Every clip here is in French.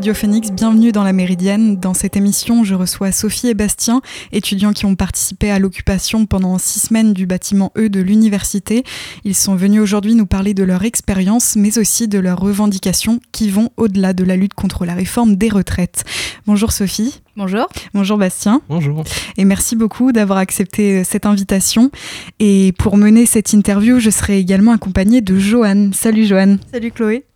Radio Phoenix, bienvenue dans la Méridienne. Dans cette émission, je reçois Sophie et Bastien, étudiants qui ont participé à l'occupation pendant six semaines du bâtiment E de l'université. Ils sont venus aujourd'hui nous parler de leur expérience, mais aussi de leurs revendications qui vont au-delà de la lutte contre la réforme des retraites. Bonjour Sophie. Bonjour. Bonjour Bastien. Bonjour. Et merci beaucoup d'avoir accepté cette invitation. Et pour mener cette interview, je serai également accompagnée de Joanne. Salut Joanne. Salut Chloé.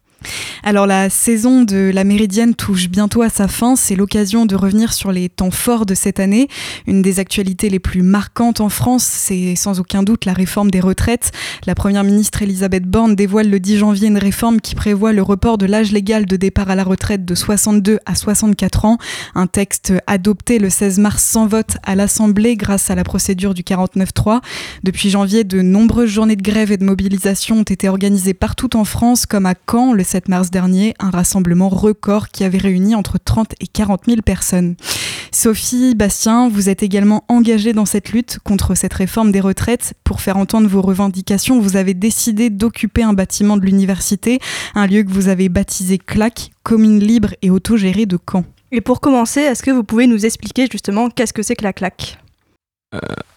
Alors la saison de la Méridienne touche bientôt à sa fin, c'est l'occasion de revenir sur les temps forts de cette année. Une des actualités les plus marquantes en France, c'est sans aucun doute la réforme des retraites. La Première ministre Elisabeth Borne dévoile le 10 janvier une réforme qui prévoit le report de l'âge légal de départ à la retraite de 62 à 64 ans. Un texte adopté le 16 mars sans vote à l'Assemblée grâce à la procédure du 49-3. Depuis janvier, de nombreuses journées de grève et de mobilisation ont été organisées partout en France, comme à Caen le 7 mars dernier, un rassemblement record qui avait réuni entre 30 et 40 000 personnes. Sophie, Bastien, vous êtes également engagés dans cette lutte contre cette réforme des retraites. Pour faire entendre vos revendications, vous avez décidé d'occuper un bâtiment de l'université, un lieu que vous avez baptisé CLAC, commune libre et autogérée de Caen. Et pour commencer, est-ce que vous pouvez nous expliquer justement qu'est-ce que c'est que la CLAC?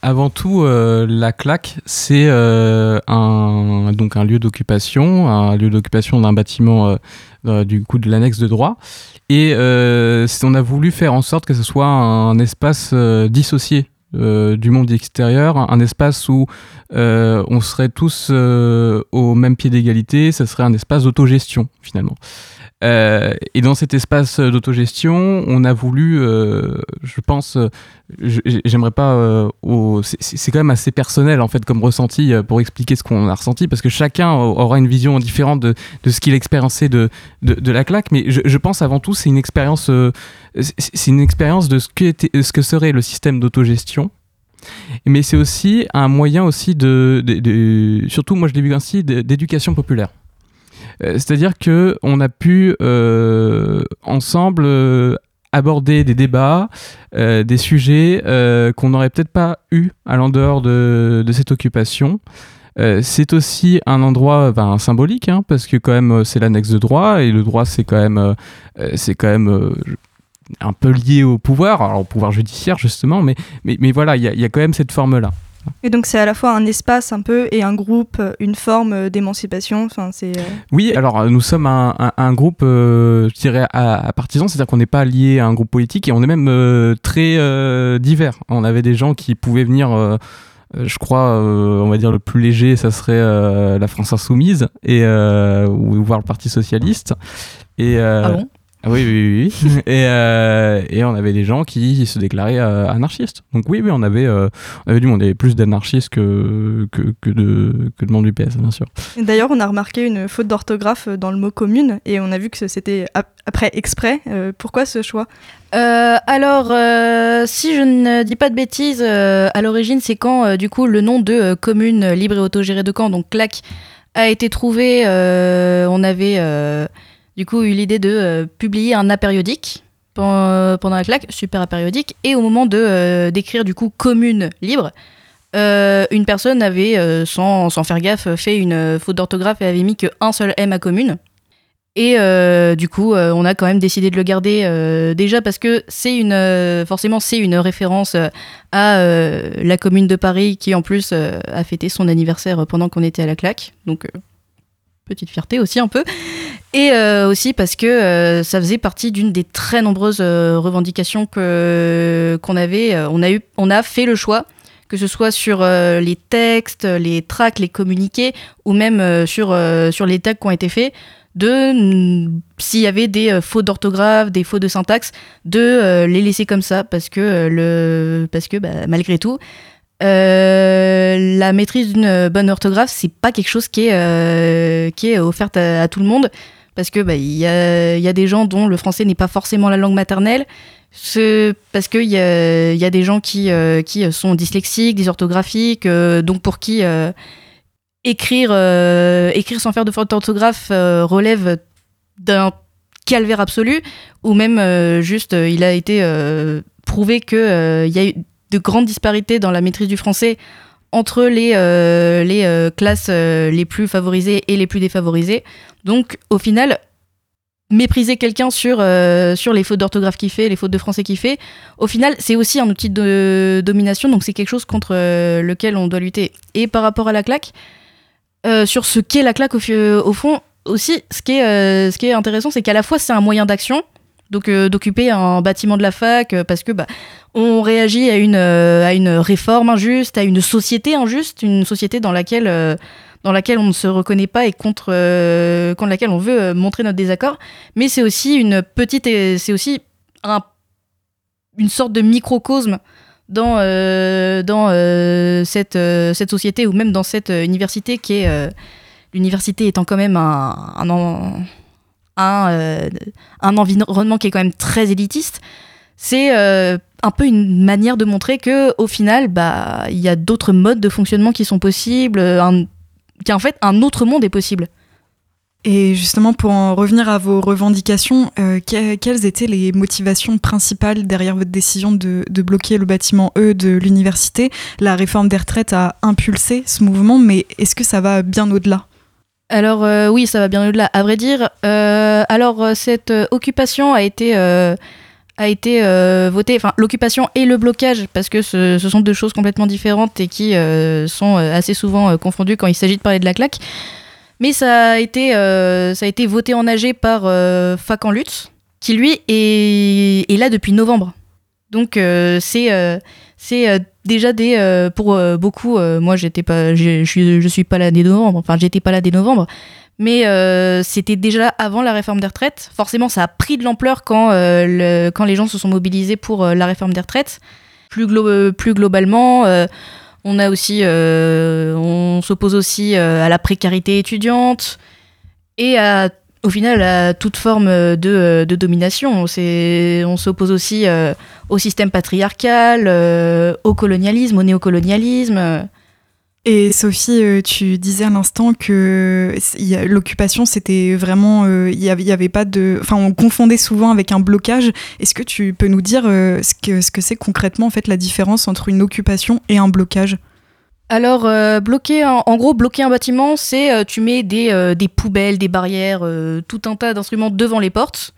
Avant tout, euh, la claque, c'est euh, un, donc un lieu d'occupation, un lieu d'occupation d'un bâtiment du coup de l'annexe de droit. Et on a voulu faire en sorte que ce soit un espace dissocié du monde extérieur, un espace où on serait tous au même pied d'égalité, ce serait un espace d'autogestion finalement. Euh, et dans cet espace d'autogestion, on a voulu, euh, je pense, euh, j'aimerais pas, c'est quand même assez personnel en fait comme ressenti pour expliquer ce qu'on a ressenti, parce que chacun aura une vision différente de, ce qu'il a expériencé de, de, la claque, mais je, pense avant tout c'est une expérience, c'est une expérience de ce que, serait le système d'autogestion. Mais c'est aussi un moyen aussi de surtout moi je l'ai vu ainsi, d'éducation populaire. Euh, c'est-à-dire que on a pu euh, ensemble euh, aborder des débats, des sujets qu'on n'aurait peut-être pas eu à l'endehors de, cette occupation. c'est aussi un endroit ben, symbolique, hein, parce que quand même c'est l'annexe de droit, et le droit c'est quand même, un peu lié au pouvoir, alors au pouvoir judiciaire justement, mais, voilà, il y, a quand même cette forme-là. Et donc c'est à la fois un espace un peu et un groupe, une forme d'émancipation. Enfin, c'est. Euh, oui, alors nous sommes un, un, groupe, euh, je dirais, à, partisans, c'est-à-dire qu'on n'est pas lié à un groupe politique et on est même euh, très divers. On avait des gens qui pouvaient venir. je crois, on va dire le plus léger, ça serait la France insoumise et ou voir le Parti socialiste. Et, ah bon? Oui, oui, oui. et, euh, et, on avait des gens qui se déclaraient euh, anarchistes. Donc oui, oui, on avait, euh, on avait du monde, il y avait plus d'anarchistes que, que, que, de, que de monde du PS, bien sûr. D'ailleurs, on a remarqué une faute d'orthographe dans le mot commune et on a vu que c'était après exprès. pourquoi ce choix? Alors, si je ne dis pas de bêtises, à l'origine, c'est quand, du coup, le nom de commune libre et autogérée de Caen, donc CLAC, a été trouvé. on avait du coup eu l'idée de euh, publier un apériodique pendant, pendant la claque, super apériodique, et au moment de euh, d'écrire du coup commune libre, euh, une personne avait, sans, faire gaffe, fait une faute d'orthographe et avait mis que un seul M à commune. Et du coup, on a quand même décidé de le garder déjà parce que c'est une, forcément, c'est une référence à la commune de Paris qui en plus a fêté son anniversaire pendant qu'on était à la claque. Donc petite fierté aussi un peu. Et euh, aussi parce que euh, ça faisait partie d'une des très nombreuses euh, revendications qu'on avait. on a fait le choix que ce soit sur les textes, les tracts, les communiqués, ou même sur sur les tags qui ont été faits, de s'il y avait des fautes d'orthographe, des fautes de syntaxe, de les laisser comme ça parce que le parce que bah, malgré tout euh, la maîtrise d'une bonne orthographe, c'est pas quelque chose qui est, euh, qui est offerte à, tout le monde, parce que bah, y, a, y, a, des gens dont le français n'est pas forcément la langue maternelle, parce qu'il y a, y a des gens qui, euh, qui sont dyslexiques, dysorthographiques, donc pour qui écrire, écrire sans faire de faute d'orthographe relève d'un calvaire absolu, ou même juste il a été prouvé qu'il y a eu de grandes disparités dans la maîtrise du français entre les, euh, les euh, classes euh, les plus favorisées et les plus défavorisées. Donc au final, mépriser quelqu'un sur, sur les fautes d'orthographe qu'il fait, les fautes de français qu'il fait, au final, c'est aussi un outil de domination, donc c'est quelque chose contre lequel on doit lutter. Et par rapport à la claque, sur ce qu'est la claque au, fond, aussi, ce qui est, ce qui est intéressant, c'est qu'à la fois c'est un moyen d'action, donc d'occuper un bâtiment de la fac, parce que bah, on réagit à une, à une réforme injuste, à une société injuste, une société dans laquelle on ne se reconnaît pas et contre, euh, laquelle on veut euh, montrer notre désaccord. Mais c'est aussi une petite, c'est aussi un, une sorte de microcosme dans, euh, dans cette, société ou même dans cette université qui est l'université étant quand même un, un, environnement qui est quand même très élitiste. C'est un peu une manière de montrer que au final, bah, il y a d'autres modes de fonctionnement qui sont possibles, qu'en fait un autre monde est possible. Et justement, pour en revenir à vos revendications, euh, quelles étaient les motivations principales derrière votre décision de, bloquer le bâtiment E de l'université? La réforme des retraites a impulsé ce mouvement, mais est-ce que ça va bien au-delà? Alors euh, oui, ça va bien au-delà. À vrai dire, euh, alors cette occupation a été a été votée, enfin l'occupation et le blocage, parce que ce, sont deux choses complètement différentes et qui sont assez souvent confondues quand il s'agit de parler de la claque. Mais ça a été, euh, ça a été voté en AG par euh, en lutte, qui lui est, est là depuis novembre. Donc euh, c'est déjà des pour beaucoup. moi j'étais pas, je suis suis pas là dès novembre. Enfin j'étais pas là dès novembre. Mais c'était déjà avant la réforme des retraites. Forcément, ça a pris de l'ampleur quand, quand les gens se sont mobilisés pour la réforme des retraites. Plus, plus globalement, on a aussi, euh, on s'oppose aussi euh, à la précarité étudiante et à, au final à toute forme de, domination. On s'oppose aussi euh, au système patriarcal, au colonialisme, au néocolonialisme. Et Sophie, euh, tu disais à l'instant que l'occupation, c'était vraiment, euh, il n'y avait, pas de, enfin, on confondait souvent avec un blocage. Est-ce que tu peux nous dire euh, ce que ce que c'est concrètement en fait la différence entre une occupation et un blocage? Alors, bloquer, en, gros, bloquer un bâtiment, c'est tu mets des, des, poubelles, des barrières, tout un tas d'instruments devant les portes.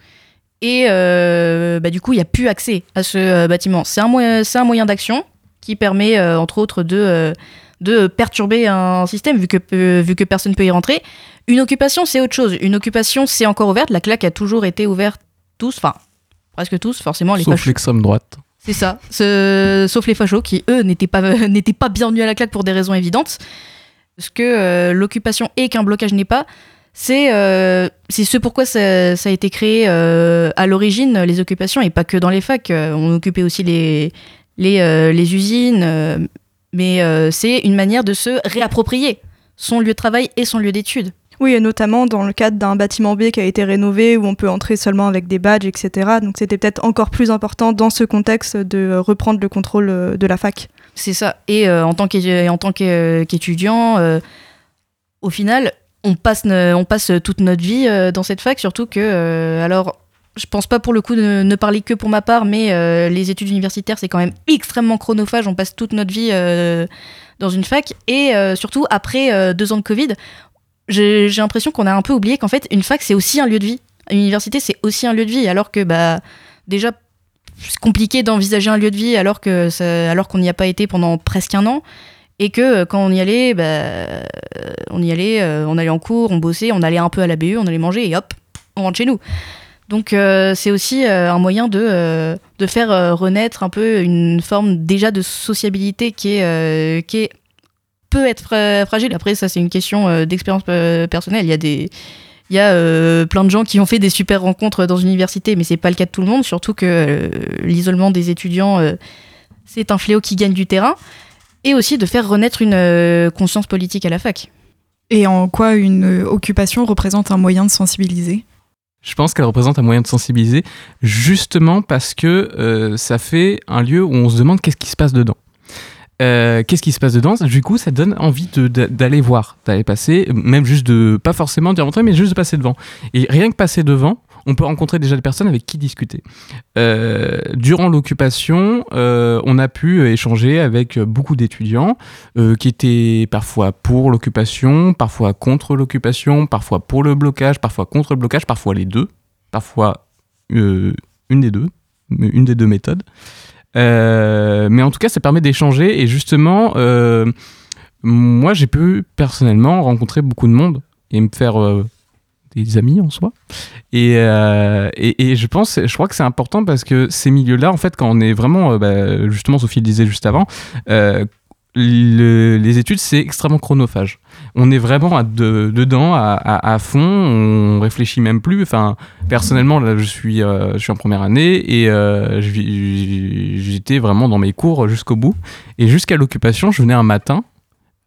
Et bah, du coup, il n'y a plus accès à ce bâtiment. C'est un, moyen, un moyen d'action qui permet, entre autres, de de perturber un système vu que, euh, vu que personne ne peut y rentrer. Une occupation, c'est autre chose. Une occupation, c'est encore ouverte. La claque a toujours été ouverte tous, enfin, presque tous, forcément. Les Sauf l'extrême droite. C'est ça. sauf les fachos qui, eux, n'étaient pas, n'étaient pas bienvenus à la claque pour des raisons évidentes. Ce que euh, l'occupation et qu'un blocage n'est pas, c'est euh, ce pourquoi ça, a été créé à l'origine, les occupations, et pas que dans les facs. on occupait aussi les, les, les usines, mais euh, c'est une manière de se réapproprier son lieu de travail et son lieu d'étude. Oui, et notamment dans le cadre d'un bâtiment B qui a été rénové, où on peut entrer seulement avec des badges, etc. Donc c'était peut-être encore plus important dans ce contexte de reprendre le contrôle euh, de la fac. C'est ça. Et euh, en tant qu'étudiant, au final, on passe, toute notre vie dans cette fac, surtout que, alors, je pense pas pour le coup de ne parler que pour ma part, mais euh, les études universitaires, c'est quand même extrêmement chronophage. On passe toute notre vie euh, dans une fac. Et euh, surtout, après deux ans de Covid, j'ai l'impression qu'on a un peu oublié qu'en fait, une fac, c'est aussi un lieu de vie. Une université, c'est aussi un lieu de vie. Alors que, bah, déjà, c'est compliqué d'envisager un lieu de vie alors que qu'on n'y a pas été pendant presque un an. Et que quand on y allait, bah, on y allait, on allait en cours, on bossait, on allait un peu à la BU, on allait manger et hop, on rentre chez nous. Donc euh, c'est aussi euh, un moyen de, euh, de faire renaître un peu une forme déjà de sociabilité qui est peut être fragile. Après ça c'est une question d'expérience personnelle. Il y a des il y a plein de gens qui ont fait des super rencontres dans une université, mais c'est pas le cas de tout le monde. Surtout que l'isolement des étudiants c'est un fléau qui gagne du terrain, et aussi de faire renaître une conscience politique à la fac. Et en quoi une occupation représente un moyen de sensibiliser? Je pense qu'elle représente un moyen de sensibiliser, justement parce que euh, ça fait un lieu où on se demande qu'est-ce qui se passe dedans. Euh, qu'est-ce qui se passe dedans? Du coup, ça donne envie d'aller voir, d'aller passer, même juste de, pas forcément d'y rentrer, mais juste de passer devant. Et rien que passer devant, on peut rencontrer déjà des personnes avec qui discuter. Euh, durant l'occupation, euh, on a pu échanger avec beaucoup d'étudiants qui étaient parfois pour l'occupation, parfois contre l'occupation, parfois pour le blocage, parfois contre le blocage, parfois les deux. parfois une des deux, une des deux méthodes. Mais en tout cas, ça permet d'échanger et justement, moi, j'ai pu personnellement rencontrer beaucoup de monde et me faire des amis en soi. Et, et, je pense, je crois que c'est important parce que ces milieux-là, en fait, quand on est vraiment, bah, justement, Sophie le disait juste avant, les études, c'est extrêmement chronophage. On est vraiment à dedans, à, fond, on réfléchit même plus. Enfin, personnellement, là, je suis, euh, je suis en première année et euh, j'étais vraiment dans mes cours jusqu'au bout. Et jusqu'à l'occupation, je venais un matin.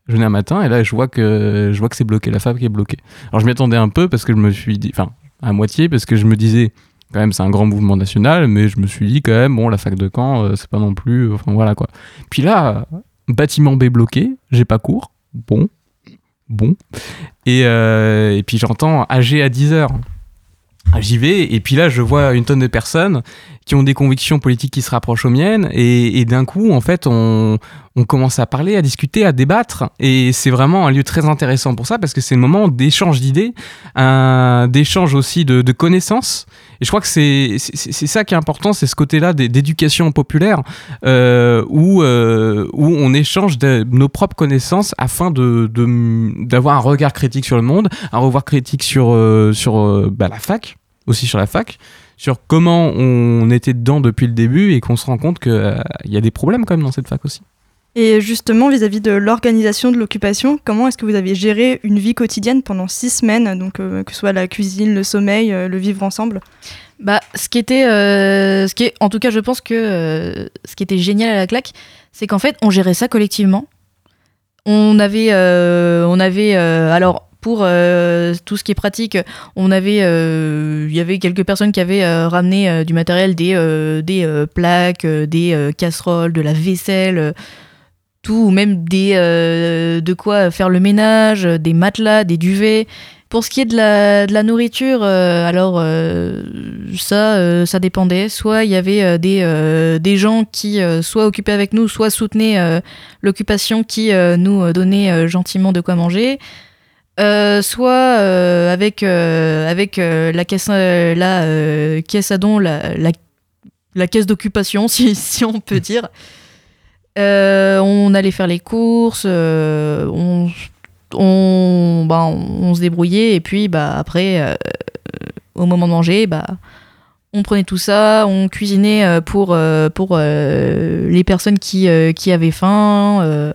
Je venais un matin et là, je vois que, que c'est bloqué, la fac est bloquée. Alors, je m'y attendais un peu parce que je me suis dit, enfin, à moitié, parce que je me disais, quand même, c'est un grand mouvement national, mais je me suis dit, quand même, bon, la fac de Caen, euh, c'est pas non plus. Enfin, voilà quoi. Puis là, bâtiment B bloqué, j'ai pas cours. Bon, bon. Et, euh, et puis j'entends AG à 10h. J'y vais, et puis là, je vois une tonne de personnes qui ont des convictions politiques qui se rapprochent aux miennes, et, d'un coup, en fait, on, commence à parler, à discuter, à débattre, et c'est vraiment un lieu très intéressant pour ça, parce que c'est le moment d'échange d'idées, d'échange aussi de, connaissances, et je crois que c'est ça qui est important, c'est ce côté-là d'éducation populaire, euh, où, euh, où on échange nos propres connaissances afin d'avoir de, un regard critique sur le monde, un regard critique sur, euh, sur bah, la fac, aussi sur la fac, sur comment on était dedans depuis le début et qu'on se rend compte qu'il y a des problèmes quand même dans cette fac aussi. Et justement, vis-à-vis de l'organisation de l'occupation, comment est-ce que vous avez géré une vie quotidienne pendant six semaines, donc euh, que ce soit la cuisine, le sommeil, euh, le vivre ensemble? Bah, ce qui était, ce qui est, en tout cas, je pense que ce qui était génial à la claque, c'est qu'en fait, on gérait ça collectivement. On avait, on avait, alors pour euh, tout ce qui est pratique, on avait, euh, il y avait quelques personnes qui avaient euh, ramené du matériel, des, des plaques, des casseroles, de la vaisselle, tout, ou même des, de quoi faire le ménage, des matelas, des duvets. Pour ce qui est de la, de la nourriture, alors ça, ça dépendait. Soit il y avait des, des gens qui soit occupaient avec nous, soit soutenaient l'occupation qui nous donnait gentiment de quoi manger. Euh, soit euh, avec, euh, avec la caisse, la, caisse à dons, la, la, caisse d'occupation, si, si, on peut dire. On allait faire les courses, on, on, bah, on, se débrouillait, et puis bah, après, au moment de manger, bah, on prenait tout ça, on cuisinait pour, pour les personnes qui, qui avaient faim,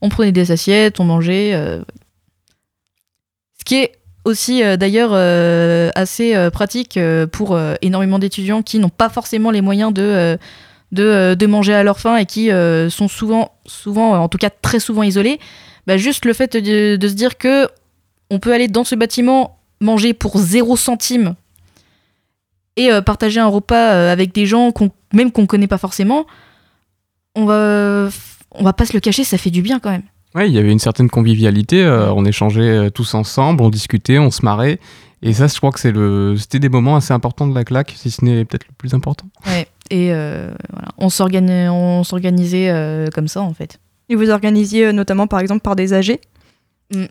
on prenait des assiettes, on mangeait qui est aussi euh, d'ailleurs euh, assez euh, pratique pour énormément d'étudiants qui n'ont pas forcément les moyens de, de, manger à leur faim et qui sont souvent, souvent, en tout cas très souvent isolés. Bah, juste le fait de, se dire que on peut aller dans ce bâtiment manger pour 0 centime et partager un repas avec des gens qu'on, même qu'on connaît pas forcément, on va, on va pas se le cacher, ça fait du bien quand même. Oui, il y avait une certaine convivialité. Euh, on échangeait euh, tous ensemble, on discutait, on se marrait. Et ça, je crois que c'est le, c'était des moments assez importants de la claque, si ce n'est peut-être le plus important. Ouais. Et euh, voilà. on s'organisait, comme ça en fait. Et vous organisiez notamment, par exemple, par des AG mm.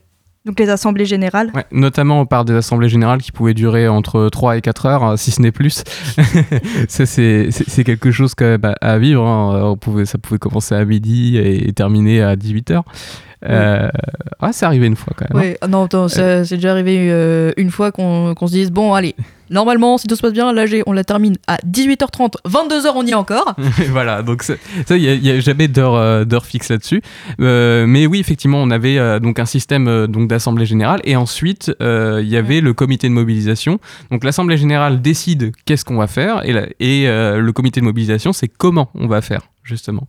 Donc les assemblées générales ouais, Notamment par des assemblées générales qui pouvaient durer entre 3 et 4 heures, euh, si ce n'est plus. ça, c'est quelque chose quand même à, vivre. Hein. On pouvait, ça pouvait commencer à midi et, terminer à 18 heures. Euh, ah, c'est arrivé une fois quand même. Hein. Oui, ah non, euh. c'est déjà arrivé euh, une fois qu'on se dise bon, allez, normalement, si tout se passe bien, là, on la termine à 18h30, 22h, on y est encore. voilà, donc ça, il n'y a, jamais d'heure fixe là-dessus. mais oui, effectivement, on avait donc un système donc d'assemblée générale et ensuite il y avait le comité de mobilisation. Donc l'assemblée générale décide qu'est-ce qu'on va faire et, et le comité de mobilisation, c'est comment on va faire justement.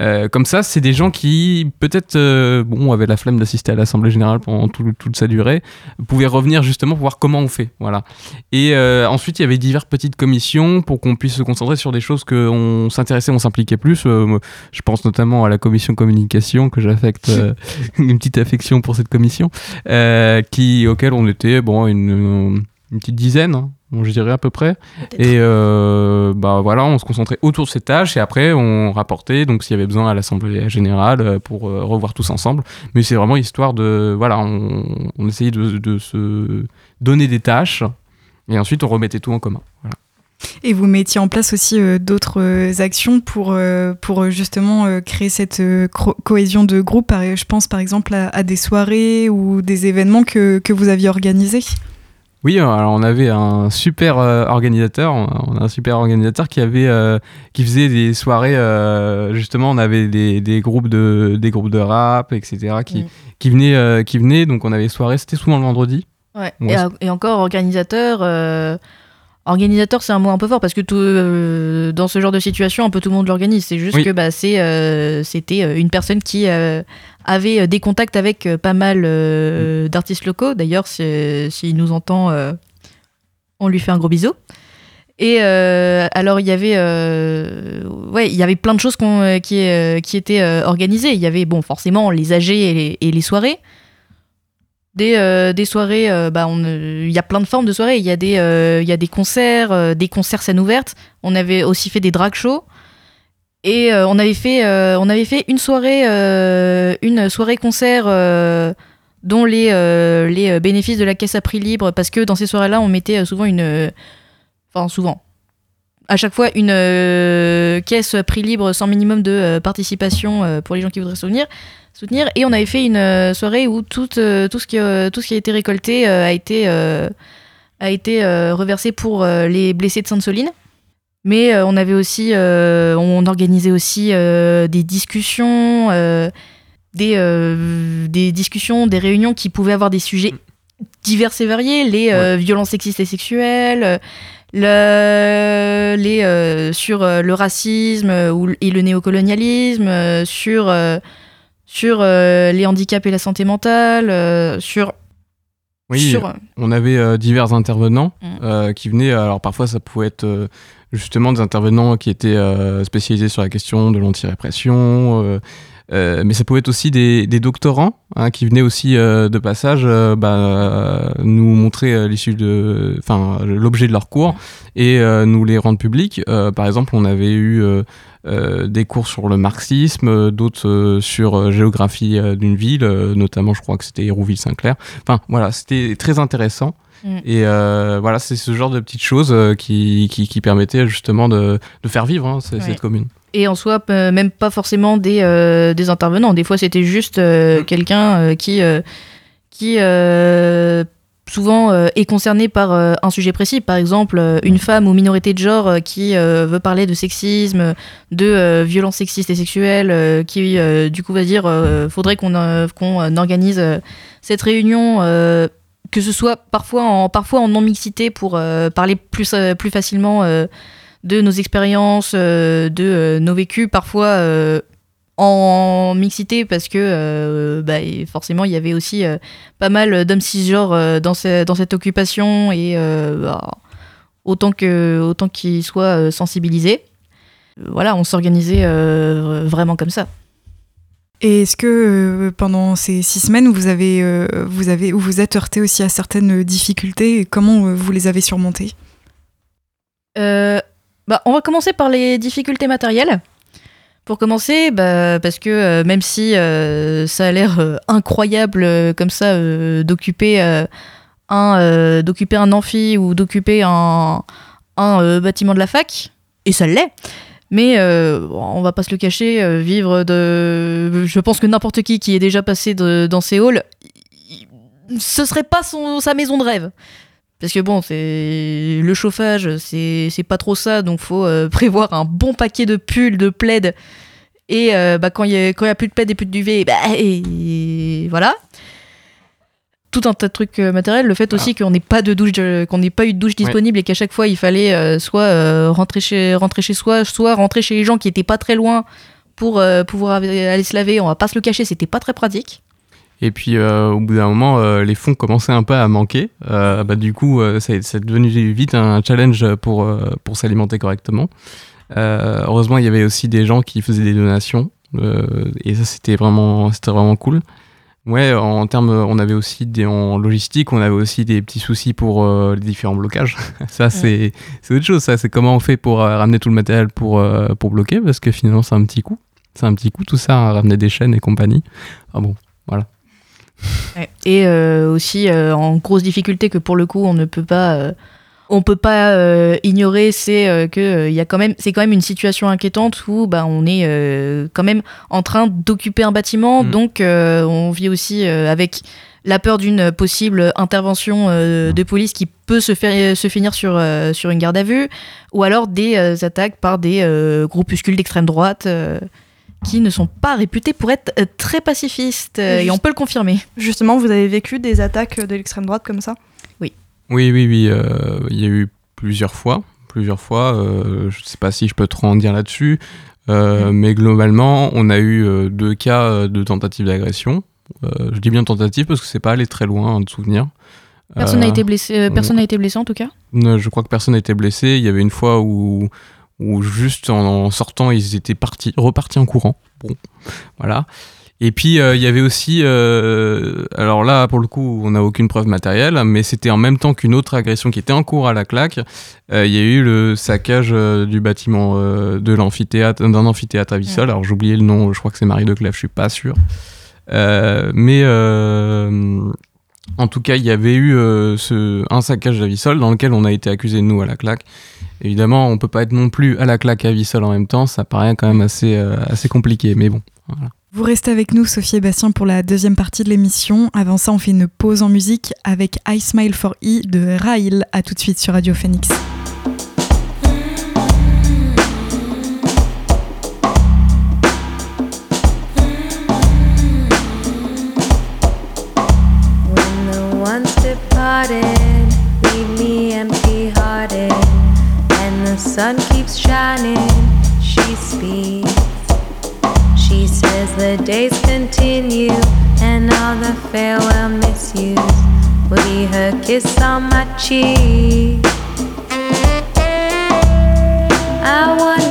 Euh, comme ça, c'est des gens qui, peut-être, euh, bon, avaient la flemme d'assister à l'Assemblée Générale pendant toute sa durée, pouvaient revenir justement pour voir comment on fait. Voilà. Et euh, ensuite, il y avait diverses petites commissions pour qu'on puisse se concentrer sur des choses qu'on s'intéressait, on s'impliquait plus. je pense notamment à la commission communication, que j'affecte une petite affection pour cette commission, qui, auquel on était, bon, une, petite dizaine. Hein je dirais à peu près. Et euh, bah voilà, on se concentrait autour de ces tâches et après on rapportait donc s'il y avait besoin à l'assemblée générale euh, pour euh, revoir tous ensemble. Mais c'est vraiment histoire de voilà, on, essayait de, se donner des tâches Et ensuite, on remettait tout en commun. Voilà. Et vous mettiez en place aussi euh, d'autres actions pour, euh, pour justement créer cette cohésion de groupe. Je pense par exemple à, des soirées ou des événements que, que vous aviez organisés? Oui, alors on avait un super organisateur, on a un super organisateur qui avait qui faisait des soirées justement, on avait des, des, groupes de des groupes de rap, etc. qui, mm. qui venaient qui venaient donc on avait des soirées, c'était souvent le vendredi. Ouais. Et, et, encore organisateur Organisateur, c'est un mot un peu fort parce que tout, euh, dans ce genre de situation, un peu tout le monde l'organise. C'est juste que bah, c'est, euh, c'était euh, une personne qui avait des contacts avec pas mal d'artistes locaux. D'ailleurs, s'il nous entend, on lui fait un gros bisou. Et alors, il y avait, ouais, il y avait plein de choses qui, qui étaient organisées. Il y avait, bon, forcément, les AG et les soirées. Des, euh, des soirées, euh, bah il y a plein de formes de soirées. Il y, a des, euh, y a des concerts, des concerts scène ouverte. On avait aussi fait des drag shows. Et on, avait fait, on avait fait une soirée, une soirée concert dont les, les bénéfices de la caisse à prix libre, parce que dans ces soirées-là, on mettait souvent une. Enfin, souvent. À chaque fois, une caisse à prix libre sans minimum de participation pour les gens qui voudraient souvenir soutenir. Et on avait fait une euh, soirée où tout, euh, tout, ce, qui, euh, tout ce qui a été récolté a été, a été reversé pour les blessés de Sainte-Soline. Mais on avait aussi, on organisait aussi des discussions, des, des discussions, des réunions qui pouvaient avoir des sujets divers et variés, les violences sexistes et sexuelles, le, les, sur le racisme et le néocolonialisme, sur sur euh, les handicaps et la santé mentale, euh, sur oui, on avait euh, divers intervenants mm. qui venaient. Alors parfois, ça pouvait être justement des intervenants qui étaient spécialisés sur la question de l'anti-répression. Mais ça pouvait être aussi des, doctorants hein, qui venaient aussi de passage bah, nous montrer l'issue de, enfin l'objet de leur cours et nous les rendre publics. par exemple, on avait eu euh, des cours sur le marxisme, euh, d'autres euh, sur géographie d'une ville, notamment je crois que c'était Hérouville-Saint-Clair. Enfin voilà, c'était très intéressant. Mm. Et voilà, c'est ce genre de petites choses qui, qui, permettaient justement de, de faire vivre hein, cette commune. Et en soi, même pas forcément des, des intervenants. Des fois, c'était juste mm. quelqu'un qui, qui souvent euh, est concerné par euh, un sujet précis. Par exemple, euh, une femme ou minorité de genre qui veut parler de sexisme, de violences sexistes et sexuelles, qui du coup va dire faudrait qu'on qu'on organise cette réunion. que ce soit parfois en, parfois en non-mixité pour parler plus, plus facilement de nos expériences, de nos vécus, parfois en mixité parce que euh, bah, forcément il y avait aussi euh, pas mal d'hommes cisgenres euh, dans, dans cette occupation et bah, autant que autant qu'ils soient sensibilisés. Voilà on s'organisait vraiment comme ça. Et est-ce que pendant ces six semaines vous avez vous avez vous êtes heurté aussi à certaines difficultés? Et comment vous les avez surmontées? Bah, on va commencer par les difficultés matérielles pour commencer, bah, parce que euh, même si euh, ça a l'air euh, incroyable comme ça d'occuper un d'occuper un amphi ou d'occuper un, un bâtiment de la fac, et ça l'est. Mais on va pas se le cacher, vivre de, je pense que n'importe qui qui est déjà passé dans ces halls, ce serait pas son, sa maison de rêve. Parce que bon, c'est le chauffage, c'est pas trop ça, donc faut euh, prévoir un bon paquet de pulls, de plaids. Et euh, bah, quand il y, a, a plus de plaids et plus de duvet, bah, et, voilà. Tout un tas de trucs euh, matériels. Le fait aussi qu'on n'ait pas de douche, qu'on n'ait pas eu de douche disponible et qu'à chaque fois il fallait soit rentrer chez rentrer chez soi, soit rentrer chez les gens qui étaient pas très loin pour pouvoir aller se laver. On va pas se le cacher, c'était pas très pratique. Et puis euh, au bout d'un moment, euh, les fonds commençaient un peu à manquer. Euh, bah, du coup, c'est devenu vite un challenge pour, pour s'alimenter correctement. heureusement, il y avait aussi des gens qui faisaient des donations. et ça, c'était vraiment, vraiment cool. Ouais, en termes, on avait aussi des, en logistique, on avait aussi des petits soucis pour les différents blocages. ça, c'est autre chose. Ça, c'est comment on fait pour ramener tout le matériel pour, pour bloquer, parce que finalement, c'est un petit coup. C'est un petit coup tout ça, ramener des chaînes et compagnie. Ah bon, voilà. Et euh, aussi euh, en grosse difficulté que pour le coup on ne peut pas, euh, on peut pas ignorer, c'est que il y a quand même, c'est quand même une situation inquiétante où bah, on est quand même en train d'occuper un bâtiment, mm. donc on vit aussi avec la peur d'une possible intervention de police qui peut se, faire, se finir sur, sur une garde à vue, ou alors des attaques par des groupuscules d'extrême droite qui ne sont pas réputés pour être très pacifistes, et on peut le confirmer. Justement, vous avez vécu des attaques de l'extrême droite comme ça? Oui, oui, oui. Euh, il y a eu plusieurs fois. Plusieurs fois. Euh, je ne sais pas si je peux trop en dire là-dessus. Euh, mais globalement, on a eu deux cas de tentative d'agression. je dis bien tentative parce que c'est pas allé très loin de souvenir. Personne n'a été blessé. personne n'a été blessé en tout cas? je crois que personne n'a été blessé. Il y avait une fois où, où juste en, sortant, ils étaient partis, repartis en courant. Bon, voilà. Et puis euh, il y avait aussi, euh, alors là pour le coup on n'a aucune preuve matérielle, mais c'était en même temps qu'une autre agression qui était en cours à la claque. Euh, il y a eu le saccage du bâtiment de l'amphithéâtre, d'un amphithéâtre à Vissol. Alors j'ai oublié le nom, je crois que c'est Marie de Clèves, je suis pas sûr. mais en tout cas il y avait eu ce, un saccage à Vissol dans lequel on a été accusé nous à la claque. Évidemment on peut pas être non plus à la claque à Vissol en même temps, ça paraît quand même assez, assez compliqué, mais bon. Voilà. Vous restez avec nous, Sophie et Bastien, pour la deuxième partie de l'émission. Avant ça, on fait une pause en musique avec I Smile for E de Rail. À tout de suite sur Radio Phoenix. Sun keeps shining, she speaks. She says the days continue and all the farewell misuse will be her kiss on my cheek. I wonder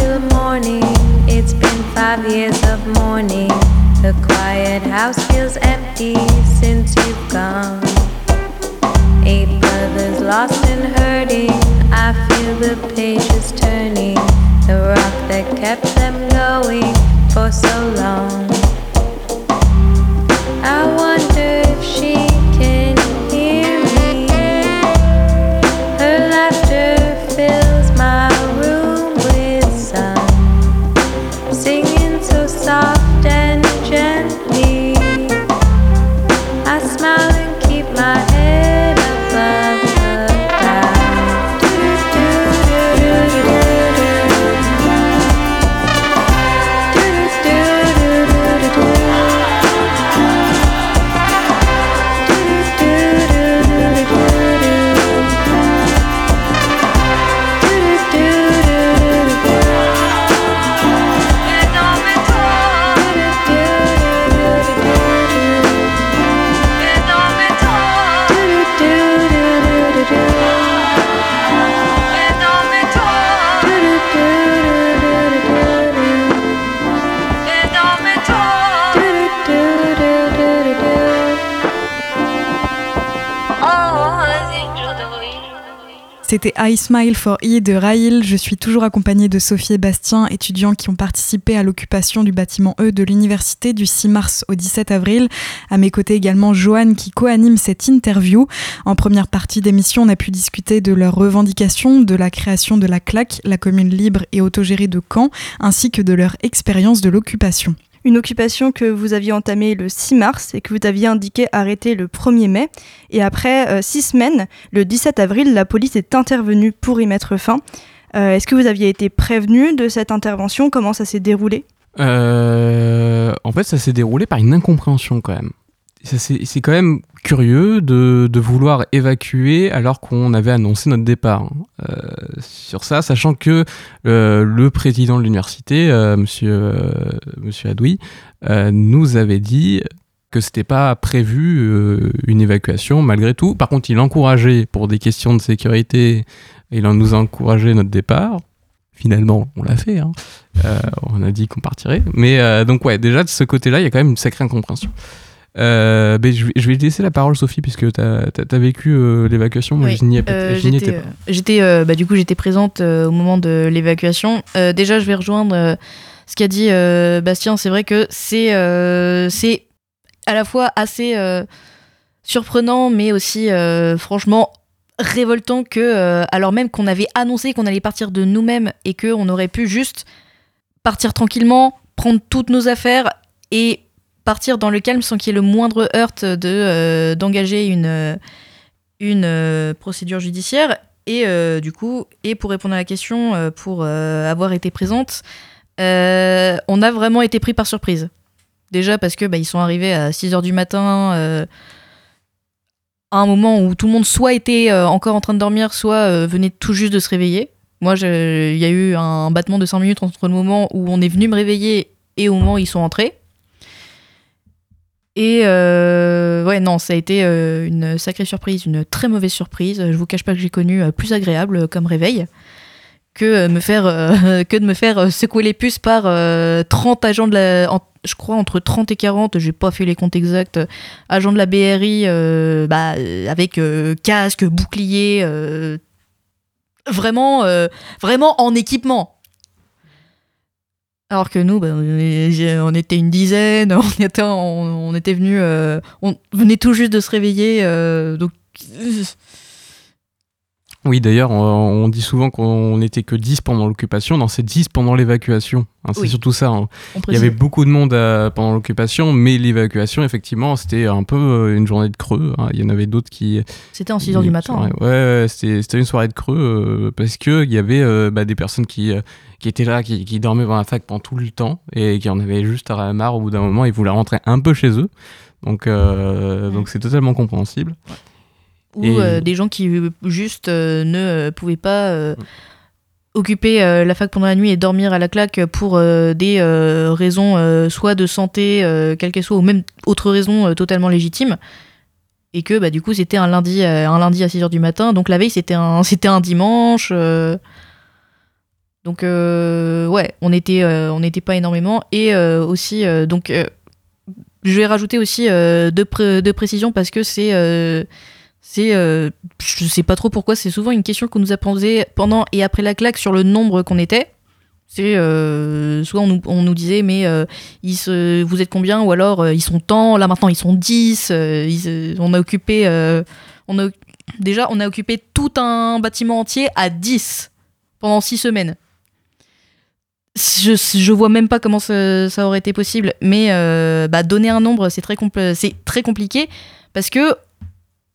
till morning. It's been five years of mourning. The quiet house feels empty since you've gone. Eight brothers lost and hurting. I feel the pages turning. The rock that kept them going for so long. I wonder if she. C'était I Smile for E de Raïl. Je suis toujours accompagnée de Sophie et Bastien, étudiants qui ont participé à l'occupation du bâtiment E de l'université du 6 mars au 17 avril. À mes côtés également Joanne qui co-anime cette interview. En première partie d'émission, on a pu discuter de leurs revendications, de la création de la CLAC, la commune libre et autogérée de Caen, ainsi que de leur expérience de l'occupation. Une occupation que vous aviez entamée le 6 mars et que vous aviez indiqué arrêter le 1er mai. Et après six semaines, le 17 avril, la police est intervenue pour y mettre fin. Est-ce que vous aviez été prévenu de cette intervention? Comment ça s'est déroulé? En fait, ça s'est déroulé par une incompréhension quand même c'est quand même curieux de, vouloir évacuer alors qu'on avait annoncé notre départ. Euh, sur ça, sachant que euh, le président de l'université, euh, monsieur, euh, Adoui, nous avait dit que c'était pas prévu une évacuation malgré tout. Par contre, il encourageait pour des questions de sécurité, il en nous a encouragé notre départ. Finalement, on l'a fait. Hein. on a dit qu'on partirait. Mais donc ouais, déjà de ce côté-là, il y a quand même une sacrée incompréhension. Euh, ben, je, vais, te laisser la parole, Sophie, puisque tu as, vécu euh, l'évacuation. Moi, je n'y étais pas. J'étais, euh, bah, du coup, j'étais présente au moment de l'évacuation. déjà, je vais rejoindre ce qu'a dit Bastien. C'est vrai que c'est, c'est à la fois assez surprenant, mais aussi, franchement, révoltant que, alors même qu'on avait annoncé qu'on allait partir de nous-mêmes et qu'on aurait pu juste partir tranquillement, prendre toutes nos affaires et partir dans le calme sans qu'il y ait le moindre heurt de euh, d'engager une euh, une euh, procédure judiciaire. Et du coup et pour répondre à la question pour avoir été présente on a vraiment été pris par surprise. Déjà parce que bah, ils sont arrivés à 6 h du matin à un moment où tout le monde soit était encore en train de dormir soit venait tout juste de se réveiller. Moi il y a eu un battement de 5 minutes entre le moment où on est venu me réveiller et au moment où ils sont entrés et euh, ouais, non, ça a été euh, une sacrée surprise, une très mauvaise surprise. Je vous cache pas que j'ai connu euh, plus agréable comme réveil que, me faire, que de me faire secouer les puces par 30 agents de la. je crois entre 30 et 40, j'ai pas fait les comptes exacts, agents de la BRI bah, avec casque, bouclier, vraiment, vraiment en équipement. Alors que nous, bah, on était une dizaine, on était, on, était venus, euh, on venait tout juste de se réveiller, euh, donc. Oui, d'ailleurs, on, dit souvent qu'on n'était que 10 pendant l'occupation. Non, c'est 10 pendant l'évacuation. Hein, c'est surtout ça. Hein. Il y avait beaucoup de monde euh, pendant l'occupation, mais l'évacuation, effectivement, c'était un peu une journée de creux. Hein. Il y en avait d'autres qui. C'était en 6 h du matin. Ouais, c'était une soirée de creux parce qu'il y avait bah, des personnes qui qui étaient là, qui, qui, dormaient dans la fac pendant tout le temps et qui en avaient juste à marre au bout d'un moment, ils voulaient rentrer un peu chez eux. Donc, euh, donc c'est totalement compréhensible. Ou euh, des gens qui euh, juste ne pouvaient pas occuper la fac pendant la nuit et dormir à la claque pour des raisons soit de santé, quelle qu'elle soit, ou même autre raison totalement légitime. Et que bah, du coup c'était un lundi, un lundi à 6h du matin, donc la veille c'était un, c'était un dimanche. Donc euh, ouais, euh, on n'était pas énormément. Et euh, aussi donc je vais rajouter aussi deux, précisions parce que c'est c'est je sais pas trop pourquoi c'est souvent une question qu'on nous a posée pendant et après la claque sur le nombre qu'on était. C'est soit on nous, on nous, disait mais vous êtes combien? Ou alors ils sont tant. Là maintenant ils sont 10 on a occupé on a déjà on a occupé tout un bâtiment entier à 10 pendant 6 semaines je, je vois même pas comment ça, aurait été possible, mais euh, bah, donner un nombre, c'est très, compliqué parce que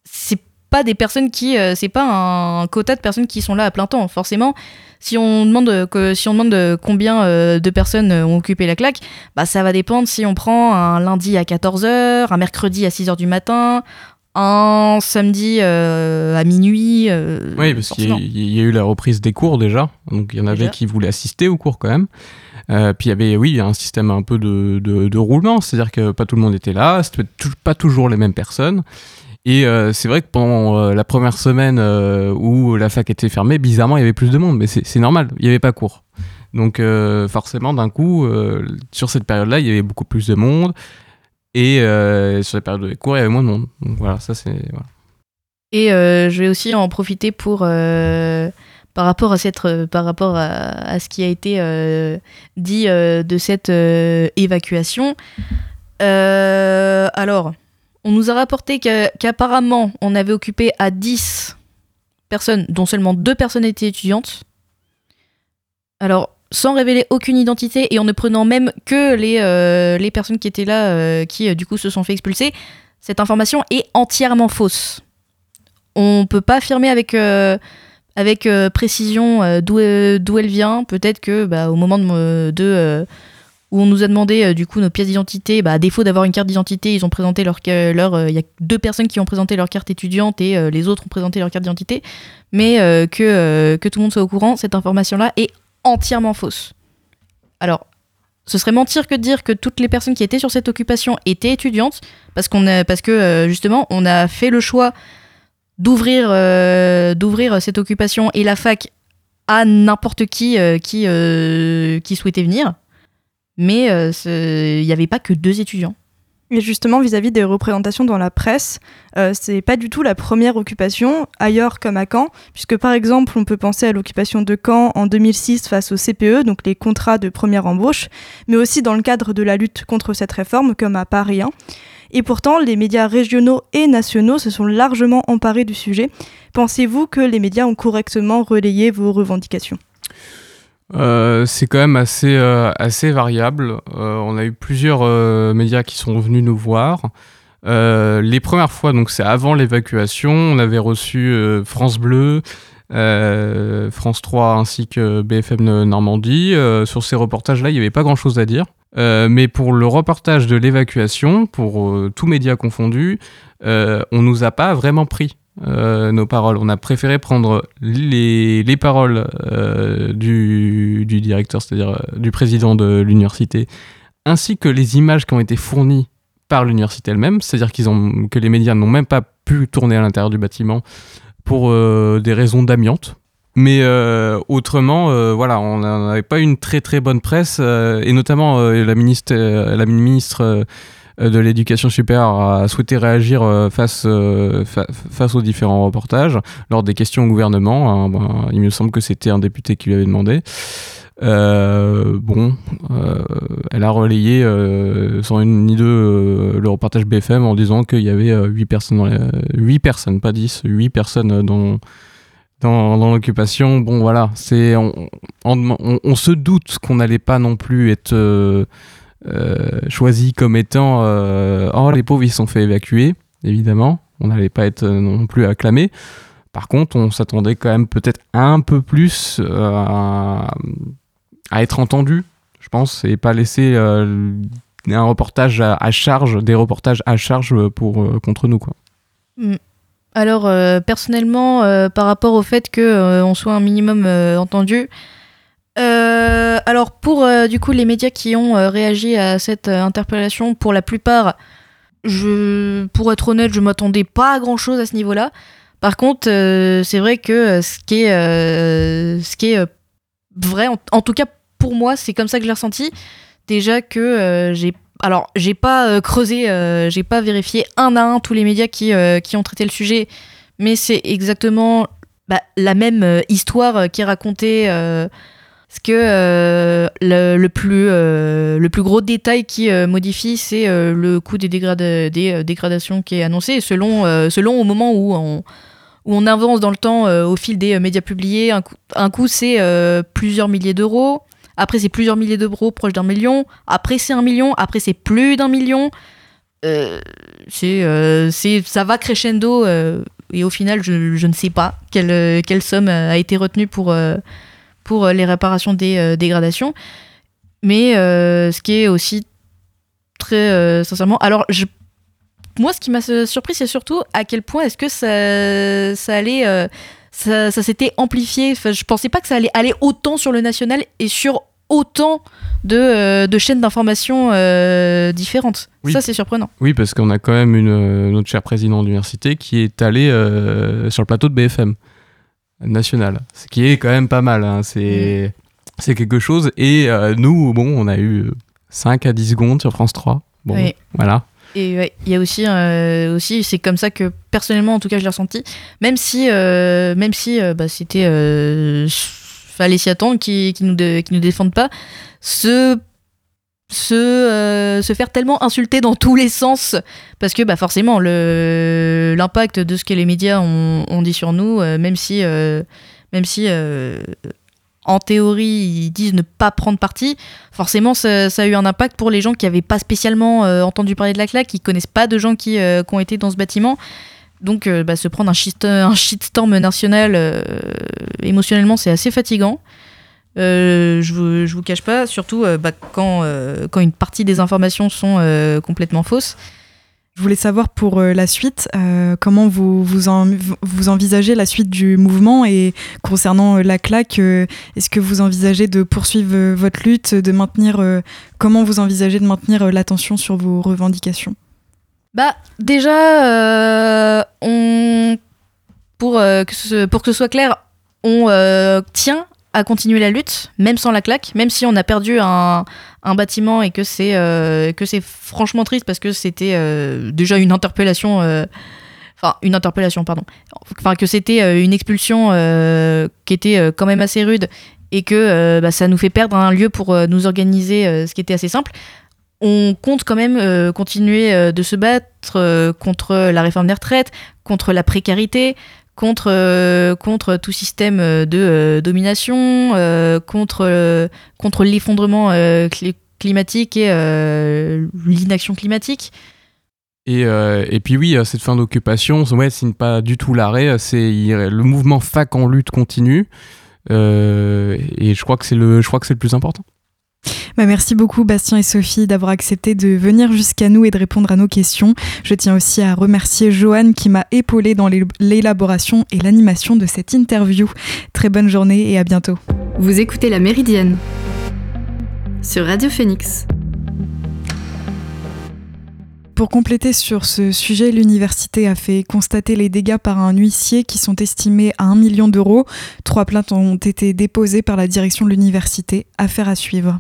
c'est pas des personnes qui. Euh, c'est pas un quota de personnes qui sont là à plein temps. Forcément, si on demande, que, si on demande combien euh, de personnes ont occupé la claque, bah, ça va dépendre si on prend un lundi à 14h, un mercredi à 6h du matin, un samedi euh, à minuit. Euh, oui, parce qu'il y, a eu la reprise des cours déjà, donc il y en avait qui voulaient assister aux cours quand même. Euh, puis il y avait, oui, un système un peu de, de, roulement, c'est-à-dire que pas tout le monde était là, c'était pas toujours les mêmes personnes. Et c'est vrai que pendant la première semaine où la fac était fermée, bizarrement, il y avait plus de monde, mais c'est normal, il n'y avait pas cours. Donc forcément, d'un coup, sur cette période-là, il y avait beaucoup plus de monde. Et euh, sur la période de cours, il y avait moins de monde. Donc voilà, ça c'est. Et euh, je vais aussi en profiter pour. Euh, par rapport à par rapport à, ce qui a été dit de cette évacuation. alors, on nous a rapporté qu'apparemment, on avait occupé à 10 personnes, dont seulement deux personnes étaient étudiantes. Alors, sans révéler aucune identité et en ne prenant même que les, euh, les personnes qui étaient là, euh, qui du coup se sont fait expulser, cette information est entièrement fausse. On peut pas affirmer avec, avec précision d'où elle vient. Peut-être que bah, au moment de, de où on nous a demandé du coup nos pièces d'identité, bah, à défaut d'avoir une carte d'identité, ils ont présenté leur, leur il y a deux personnes qui ont présenté leur carte étudiante et les autres ont présenté leur carte d'identité, mais que, que tout le monde soit au courant, cette information-là est entièrement fausse. Alors, ce serait mentir que de dire que toutes les personnes qui étaient sur cette occupation étaient étudiantes, parce, a, parce que euh, justement, on a fait le choix d'ouvrir, euh, d'ouvrir cette occupation et la fac à n'importe qui euh, qui, qui souhaitait venir. Mais il n'y avait pas que deux étudiants. Et justement, vis-à-vis des représentations dans la presse, euh, c'est pas du tout la première occupation, ailleurs comme à Caen, puisque par exemple, on peut penser à l'occupation de Caen en 2006 face au CPE, donc les contrats de première embauche, mais aussi dans le cadre de la lutte contre cette réforme, comme à Paris 1. Et pourtant, les médias régionaux et nationaux se sont largement emparés du sujet. Pensez-vous que les médias ont correctement relayé vos revendications? Euh, c'est quand même assez, euh, variable. Euh, on a eu plusieurs médias qui sont venus nous voir. les premières fois, donc c'est avant l'évacuation, on avait reçu France Bleu, France 3 ainsi que BFM Normandie. sur ces reportages-là, il n'y avait pas grand-chose à dire. mais pour le reportage de l'évacuation, pour tous médias confondus, on nous a pas vraiment pris. Euh, nos paroles. On a préféré prendre les, les paroles euh, du, du, directeur, c'est-à-dire euh, du président de l'université, ainsi que les images qui ont été fournies par l'université elle-même, c'est-à-dire qu'ils ont, que les médias n'ont même pas pu tourner à l'intérieur du bâtiment pour des raisons d'amiante. Mais autrement, voilà, on n'avait pas une très très bonne presse, et notamment la ministre, la ministre de l'éducation supérieure a souhaité réagir euh, face, euh, face aux différents reportages lors des questions au gouvernement. Hein, ben, il me semble que c'était un député qui lui avait demandé. bon, elle a relayé sans une ni deux le reportage BFM en disant qu'il y avait 8 personnes, dans 8 personnes, pas 10, 8 personnes dans, dans, l'occupation. Bon, voilà, c'est on, se doute qu'on n'allait pas non plus être euh, choisi comme étant euh, oh les pauvres ils sont fait évacuer évidemment. On n'allait pas être euh, non plus acclamé par contre on s'attendait quand même peut-être un peu plus à, être entendu je pense et pas laisser un reportage à, charge des reportages à charge pour contre nous quoi. Mm. alors personnellement par rapport au fait que on soit un minimum entendu euh, alors pour euh, du coup les médias qui ont euh, réagi à cette interpellation, pour la plupart, je, pour être honnête, je m'attendais pas à grand chose à ce niveau-là. Par contre, c'est vrai que ce qui est, vrai, en, tout cas pour moi, c'est comme ça que je ressenti. Déjà que j'ai alors, j'ai pas creusé, j'ai pas vérifié un à un tous les médias qui, qui ont traité le sujet, mais c'est exactement bah, la même histoire qui est racontée parce que euh, le, plus, euh, le plus gros détail qui euh, modifie, c'est le coût des, des dégradations qui est annoncé. selon, selon au moment où on, où on avance dans le temps au fil des médias publiés, un coup, un coup c'est plusieurs milliers d'euros. Après, c'est plusieurs milliers d'euros, proche d'un million. Après, c'est un million. Après, c'est plus d'un million. c'est, ça va crescendo. et au final, je, je, ne sais pas quelle, quelle somme a été retenue pour pour euh, les réparations des euh, dégradations. Mais euh, ce qui est aussi très sincèrement. Alors, je, moi, ce qui m'a surpris, c'est surtout à quel point est-ce que ça, ça allait. ça, s'était amplifié. Enfin, je pensais pas que ça allait aller autant sur le national et sur autant de, de chaînes d'information différentes. Ça, c'est surprenant. Oui, parce qu'on a quand même une, notre cher président d'université qui est allé sur le plateau de BFM national, ce qui est quand même pas mal. Hein. C'est mm. quelque chose. Et euh, nous, bon, on a eu 5 à 10 secondes sur France 3. Bon, voilà. Et il y a aussi, euh, aussi c'est comme ça que personnellement, en tout cas, je l'ai ressenti. Même si, euh, même si bah, c'était fallait s'y attendre, qui, qui nous qui nous défendent pas, ce se, euh, se faire tellement insulter dans tous les sens parce que bah forcément l'impact de ce que les médias ont, ont dit sur nous euh, même si euh, même si en théorie, ils disent ne pas prendre parti, forcément, ça, a eu un impact pour les gens qui n'avaient pas spécialement entendu parler de la claque, qui connaissent pas de gens qui, qui ont été dans ce bâtiment. Donc, bah, se prendre un, shit, un shitstorm national, émotionnellement, c'est assez fatigant. Euh, je, vous, je vous cache pas, surtout euh, bah, quand, euh, quand une partie des informations sont complètement fausses. Je voulais savoir pour la suite, comment vous, vous, vous, envisagez la suite du mouvement et concernant la claque, est-ce que vous envisagez de poursuivre votre lutte, de maintenir, comment vous envisagez de maintenir l'attention sur vos revendications? Bah déjà, on, pour, que ce, pour que ce soit clair, on tient à continuer la lutte, même sans la claque, même si on a perdu un, bâtiment et que c'est euh, que c'est franchement triste parce que c'était euh, déjà une interpellation, euh, enfin une interpellation pardon, enfin que c'était une expulsion qui était quand même assez rude et que bah, ça nous fait perdre un lieu pour nous organiser, ce qui était assez simple. On compte quand même continuer de se battre contre la réforme des retraites, contre la précarité, contre, euh, contre tout système euh, de euh, domination, contre, contre l'effondrement climatique et l'inaction climatique. Et, et, puis oui, cette fin d'occupation, ouais, signe pas du tout l'arrêt. C'est le mouvement fac en lutte continue, et je crois que c'est le, je crois que c'est le plus important. Bah, merci beaucoup Bastien et Sophie d'avoir accepté de venir jusqu'à nous et de répondre à nos questions. Je tiens aussi à remercier Joanne qui m'a épaulé dans l'élaboration et l'animation de cette interview. Très bonne journée et à bientôt. Vous écoutez La Méridienne sur Radio Phoenix. Pour compléter sur ce sujet, l'université a fait constater les dégâts par un huissier qui sont estimés à 1 million d'euros. Trois plaintes ont été déposées par la direction de l'université. Affaire à suivre.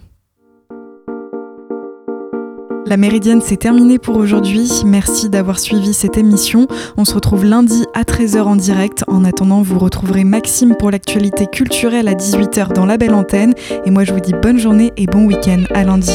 La Méridienne, c'est terminé pour aujourd'hui. Merci d'avoir suivi cette émission. On se retrouve lundi à 13h en direct. En attendant, vous retrouverez Maxime pour l'actualité culturelle à 18h dans la belle antenne. Et moi, je vous dis bonne journée et bon week-end. À lundi.